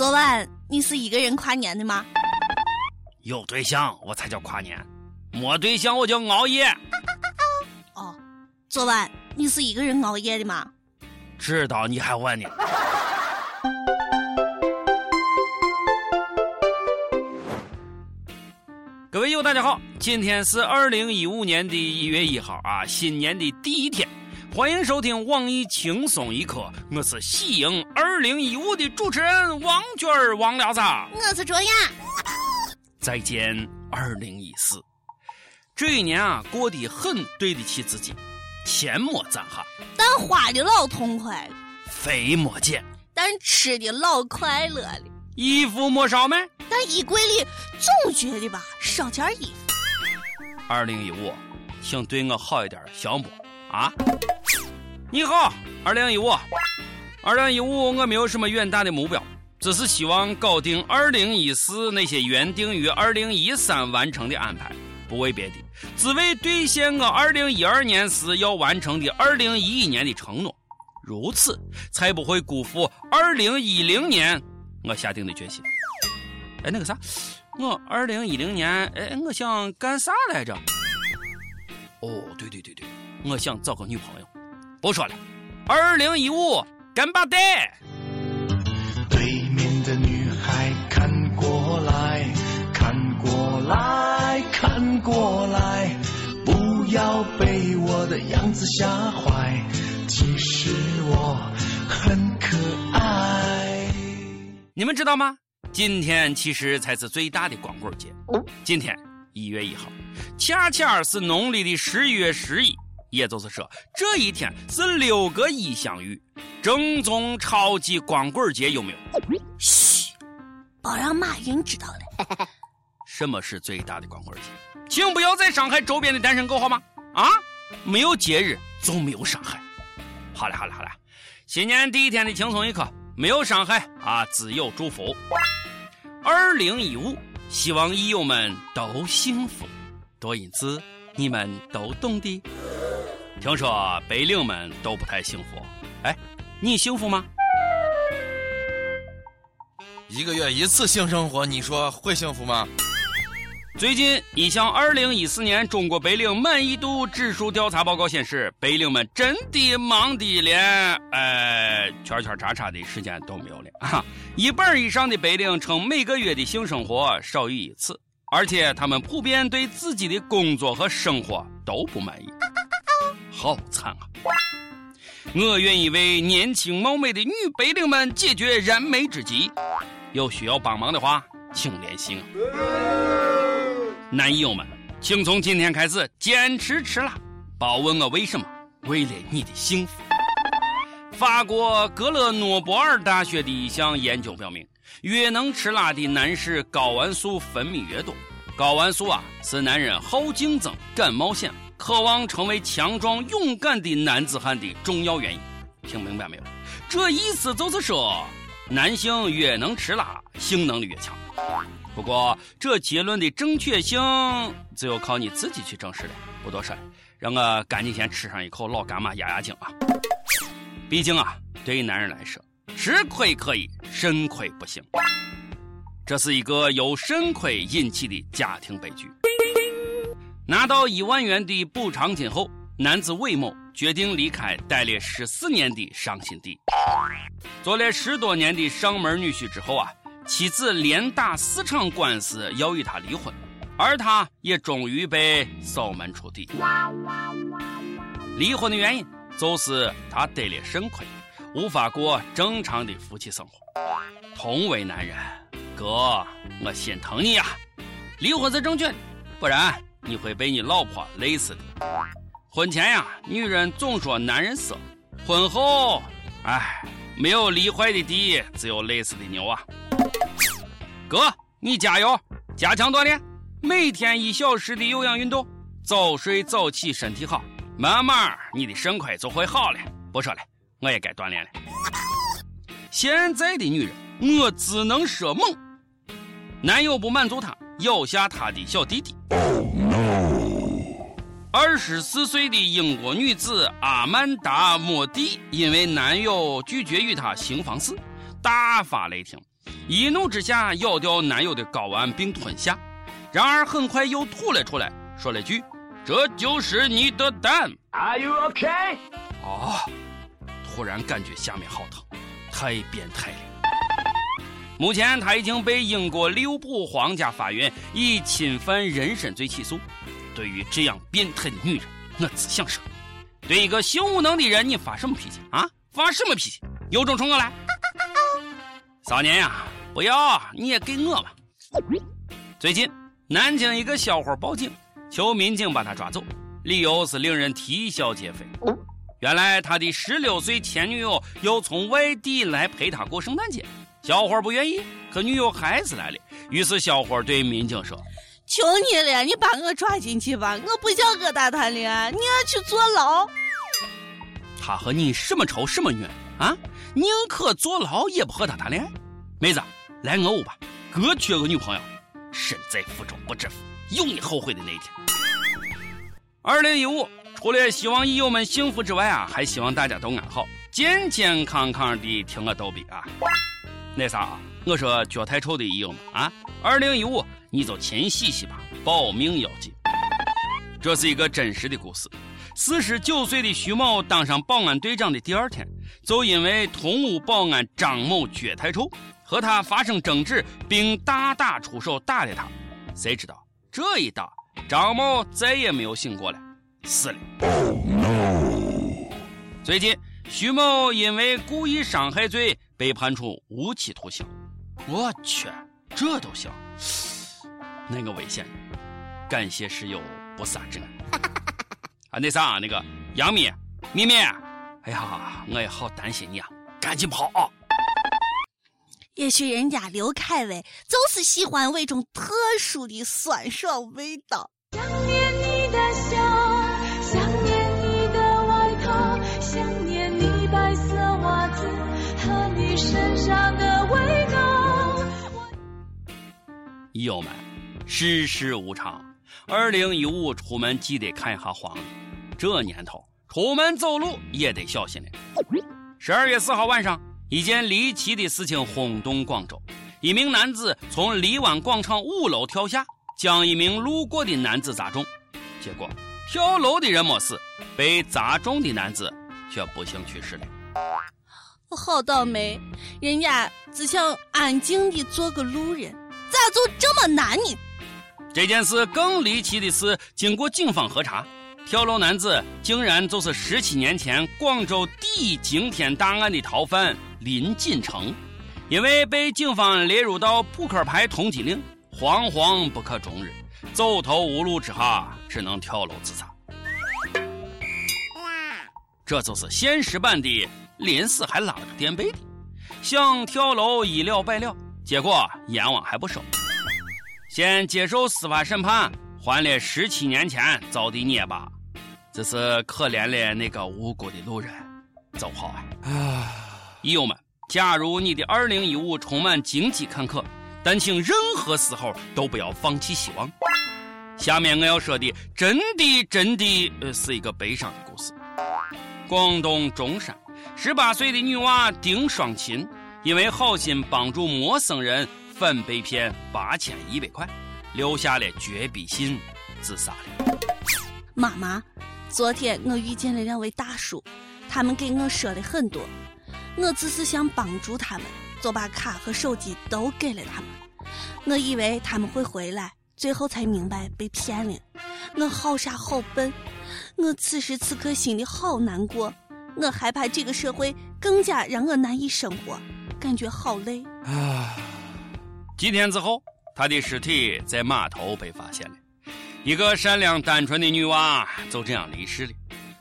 昨晚你是一个人跨年的吗？有对象我才叫跨年，没对象我叫熬夜。哦，昨晚你是一个人熬夜的吗？知道你还问呢？各位友，大家好，今天是二零一五年的一月一号啊，新年的第一天，欢迎收听网易轻松一刻，我是喜迎二零一五的主持人王娟儿王聊子，我是卓雅。再见二零一四，这一年啊，过得很对得起自己，钱没攒下，但花的老痛快了，肥没减，但吃的老快乐了，衣服没少买。但衣柜里总觉得吧少件衣服。二零一五，请对我好一点，行不？啊？你好，二零一五，二零一五，我没有什么远大的目标，只是希望搞定二零一四那些原定于二零一三完成的安排，不为别的，只为兑现我二零一二年时要完成的二零一一年的承诺，如此才不会辜负二零一零年我下定的决心。哎，那个啥，我二零一零年，哎，我想干啥来着？哦，对对对对，我想找个女朋友。不说了，二零一五干巴爹。对面的女孩看过来看过来看过来，不要被我的样子吓坏，其实我很可爱。你们知道吗？今天其实才是最大的光棍节。今天一月一号，恰恰是农历的十一月十一，也就是说，这一天是六个一相遇，正宗超级光棍节，有没有？嘘，别让马云知道了。什么是最大的光棍节？请不要再伤害周边的单身狗好吗？啊，没有节日就没有伤害。好了好了好了，新年第一天的轻松一刻。没有伤害啊，只有祝福。二零一五，希望益友们都幸福，多音字你们都懂的。听说白领们都不太幸福，哎，你幸福吗？一个月一次性生活，你说会幸福吗？最近一项二零一四年中国白领满意度指数调查报告显示，白领们真的忙的连呃圈圈叉叉的时间都没有了啊！一半以上的白领称每个月的性生活少于一次，而且他们普遍对自己的工作和生活都不满意，好惨啊！我愿意为年轻貌美的女白领们解决燃眉之急，有需要帮忙的话，请联系我。男友们，请从今天开始坚持吃辣，别问我为什么，为了你的幸福。法国格勒诺布尔大学的一项研究表明，越能吃辣的男士睾丸素分泌越多。睾丸素啊，是男人好竞争、敢冒险、渴望成为强壮勇敢的男子汉的重要原因。听明白没有？这意思就是说，男性越能吃辣，性能力越强。不过，这结论的正确性只有靠你自己去证实了。不多说，让我赶紧先吃上一口老干妈压压惊啊！毕竟啊，对于男人来说，吃亏可以，肾亏不行。这是一个由肾亏引起的家庭悲剧。拿到一万元的补偿金后，男子韦某决定离开待了十四年的伤心地。做了十多年的上门女婿之后啊。妻子连打四场官司要与他离婚，而他也终于被扫门出地。离婚的原因就是他得了肾亏，无法过正常的夫妻生活。同为男人，哥，我心疼你呀！离婚是正确的，不然你会被你老婆累死的。婚前呀，女人总说男人色；婚后，哎，没有离坏的地，只有累死的牛啊！哥，你加油，加强锻炼，每天一小时的有氧运动，早睡早起，身体好，慢慢你的肾亏就会好了。不说了，我也该锻炼了。现在的女人，我只能说猛。男友不满足她，咬下他的小弟弟。二十四岁的英国女子阿曼达·莫蒂因为男友拒绝与她行房事，大发雷霆。一怒之下咬掉男友的睾丸并吞下，然而很快又吐了出来，说了句：“这就是你的蛋。” Are you okay？啊！突然感觉下面好疼，太变态了。目前他已经被英国六部皇家法院以侵犯人身罪起诉。对于这样变态的女人，我只想说：对一个性无能的人，你发什么脾气啊？发什么脾气？有种冲过来！少年呀，不要你也给我吧。最近，南京一个小伙报警，求民警把他抓走，理由是令人啼笑皆非。原来他的十六岁前女友又从外地来陪他过圣诞节，小伙不愿意，可女友还是来了。于是小伙对民警说：“求你了，你把我抓进去吧，我不想和他谈恋爱，你要去坐牢。”他和你什么仇什么怨啊？宁可坐牢也不和他谈恋爱。妹子，来我屋吧，哥缺个女朋友，身在福中不知福，有你后悔的那一天。二零一五。除了希望益友们幸福之外啊，还希望大家都安好，健健康康的听我逗比啊。那啥，我说脚太臭的益友们啊，二零一五你就勤洗洗吧，保命要紧。这是一个真实的故事。四十九岁的徐某当上保安队长的第二天，就因为同屋保安张某脚太臭，和他发生争执，并大打出手打了他。谁知道这一打，张某再也没有醒过来。死了。最近，徐某因为故意伤害罪被判处无期徒刑。我去，这都行？那个危险！感谢室友不杀之恩。啊，那啥，那个杨幂、咪咪，哎呀，我也好担心你啊，赶紧跑啊！也许人家刘恺威就是喜欢那种特殊的酸爽味道。友们，世事无常，二零一五出门记得看一下黄历。这年头，出门走路也得小心了。十二月四号晚上，一件离奇的事情轰动广州：一名男子从荔湾广场五楼跳下，将一名路过的男子砸中。结果，跳楼的人没死，被砸中的男子却不幸去世了。我好倒霉，人家只想安静的做个路人，咋就这么难呢？这件事更离奇的是，经过警方核查，跳楼男子竟然就是十七年前广州第一惊天大案的逃犯林锦成，因为被警方列入到扑克牌通缉令，惶惶不可终日，走投无路之下，只能跳楼自杀。这就是现实版的。临死还拉了个垫背的，想跳楼一了百了，结果阎王还不收，先接受司法审判，还了十七年前遭的孽吧。这是可怜了那个无辜的路人，走好啊！益友们，假如你的二零一五充满荆棘坎坷，但请任何时候都不要放弃希望。下面我要说的，真的真的呃，是一个悲伤的故事。广东中山。十八岁的女娃丁双琴，因为好心帮助陌生人，反被骗八千一百块，留下了绝笔信，自杀了。妈妈，昨天我遇见了两位大叔，他们给我说了很多，我只是想帮助他们，就把卡和手机都给了他们。我以为他们会回来，最后才明白被骗了。我好傻好笨，我此时此刻心里好难过。我害怕这个社会更加让我难以生活，感觉好累。啊！几天之后，他的尸体在码头被发现了。一个善良单纯的女娃就这样离世了，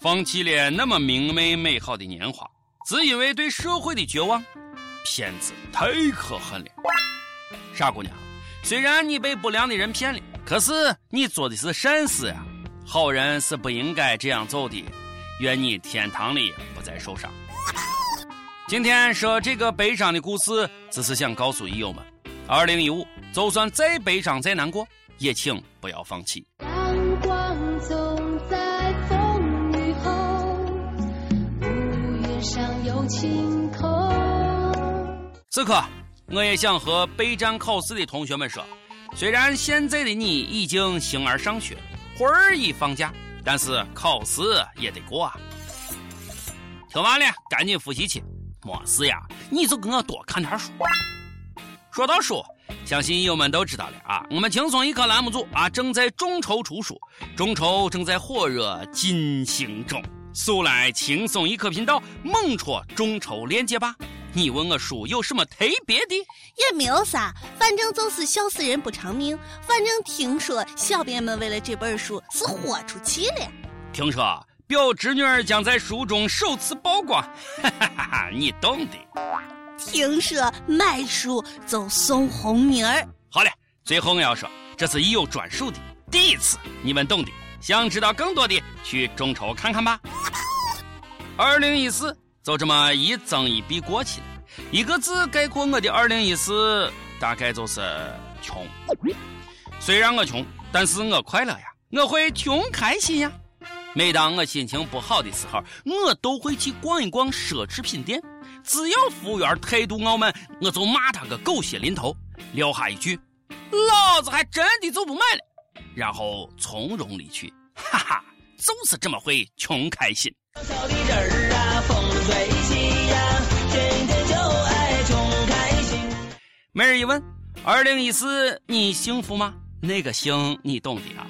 放弃了那么明媚美好的年华，只因为对社会的绝望。骗子太可恨了！傻姑娘，虽然你被不良的人骗了，可是你做的是善事呀。好人是不应该这样走的。愿你天堂里不再受伤。今天说这个悲伤的故事，只是想告诉益友们：二零一五，就算再悲伤再难过，也请不要放弃。阳光总在风雨后，屋檐上有晴空。此刻，我也想和备战考试的同学们说，虽然现在的你已经形而上学，魂儿已放假，但是考试也得过啊。听完了，赶紧复习去。没事呀，你就跟我多看点书。说到书，相信友们都知道了啊。我们轻松一刻栏目组啊，正在众筹出书，众筹正在火热进行中。速来轻松一刻频道，猛戳众筹链接吧。你问我书有什么特别的？也没有啥，反正就是笑死人不偿命。反正听说小编们为了这本书是豁出去了。听说表侄女儿将在书中首次曝光，哈哈哈哈，你懂的。听说买书就送红名儿。好嘞，最后我要说，这是已有专属的第一次，你们懂的。想知道更多的，去众筹看看吧。二零一四就这么一增一笔过去了，一个字概括我的二零一四，大概就是穷。虽然我穷，但是我快乐呀，我会穷开心呀。每当我心情不好的时候，我都会去逛一逛奢侈品店。只要服务员态度傲慢，我就骂他个狗血淋头，撂下一句：“老子还真的就不买了。”然后从容离去。哈哈，就是这么会穷开心。小的人啊，风吹起呀，天天就爱穷开心。每日一问：二零一四你幸福吗？那个幸你懂的啊。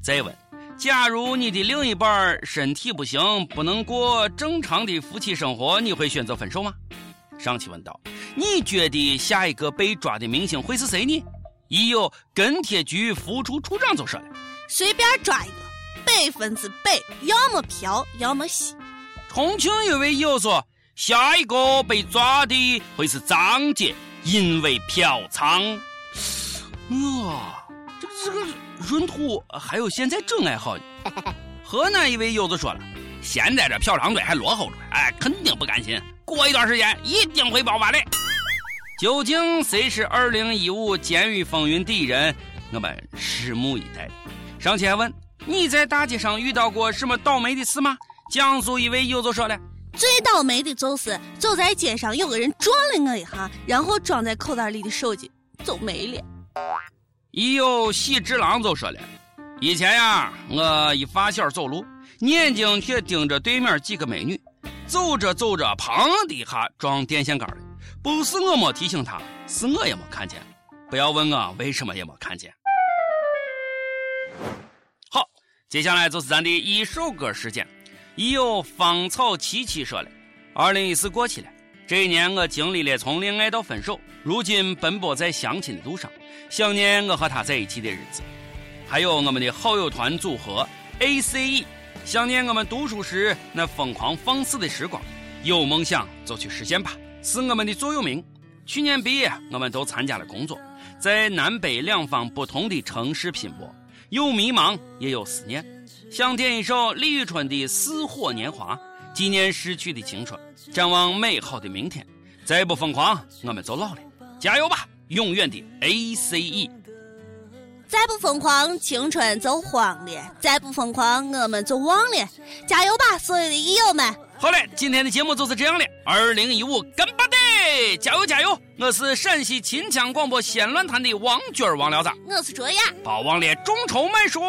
再问。假如你的另一半身体不行，不能过正常的夫妻生活，你会选择分手吗？上期问道：你觉得下一个被抓的明星会是谁呢？已有跟帖局副处处长就说了：随便抓一个，百分之百，要么嫖，要么洗。重庆一位友说：下一个被抓的会是张杰，因为嫖娼。我这个。闰土还有现在真爱好呢。河南一位友子说了，现在这嫖娼队还落后着，哎，肯定不甘心，过一段时间一定会爆发的。究竟谁是二零一五监狱风云第一人？我们拭目以待。上前问你在大街上遇到过什么倒霉的事吗？江苏一位友子说了，最倒霉的就是走在街上有个人撞了我一下，然后装在口袋里的手机就没了。一有喜之郎就说了：“以前呀，我一发小走路，眼睛却盯着对面几个美女，走着走着，砰的一下撞电线杆了。不是我没提醒他，是我也没看见。不要问我为什么也没看见。”好，接下来就是咱的一首歌时间。已有芳草萋萋说了：“二零一四过去了。”这一年，我经历了从恋爱到分手，如今奔波在相亲的路上，想念我和他在一起的日子。还有我们的好友团组合 ACE，想念我们读书时那疯狂放肆的时光。有梦想就去实现吧，是我们的座右铭。去年毕业，我们都参加了工作，在南北两方不同的城市拼搏，有迷茫，也有思念。想点一首李宇春的《似火年华》。纪念逝去的青春，展望美好的明天。再不疯狂，我们就老了。加油吧，永远的 A C E！再不疯狂，青春就荒了；再不疯狂，我们就忘了。加油吧，所有的益友们！好嘞，今天的节目就是这样了。二零一五，干巴的！加油加油！我是陕西秦腔广播西安论坛的王军儿王聊子，我是卓雅，别忘了众筹买书，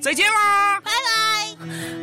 再见啦，拜拜。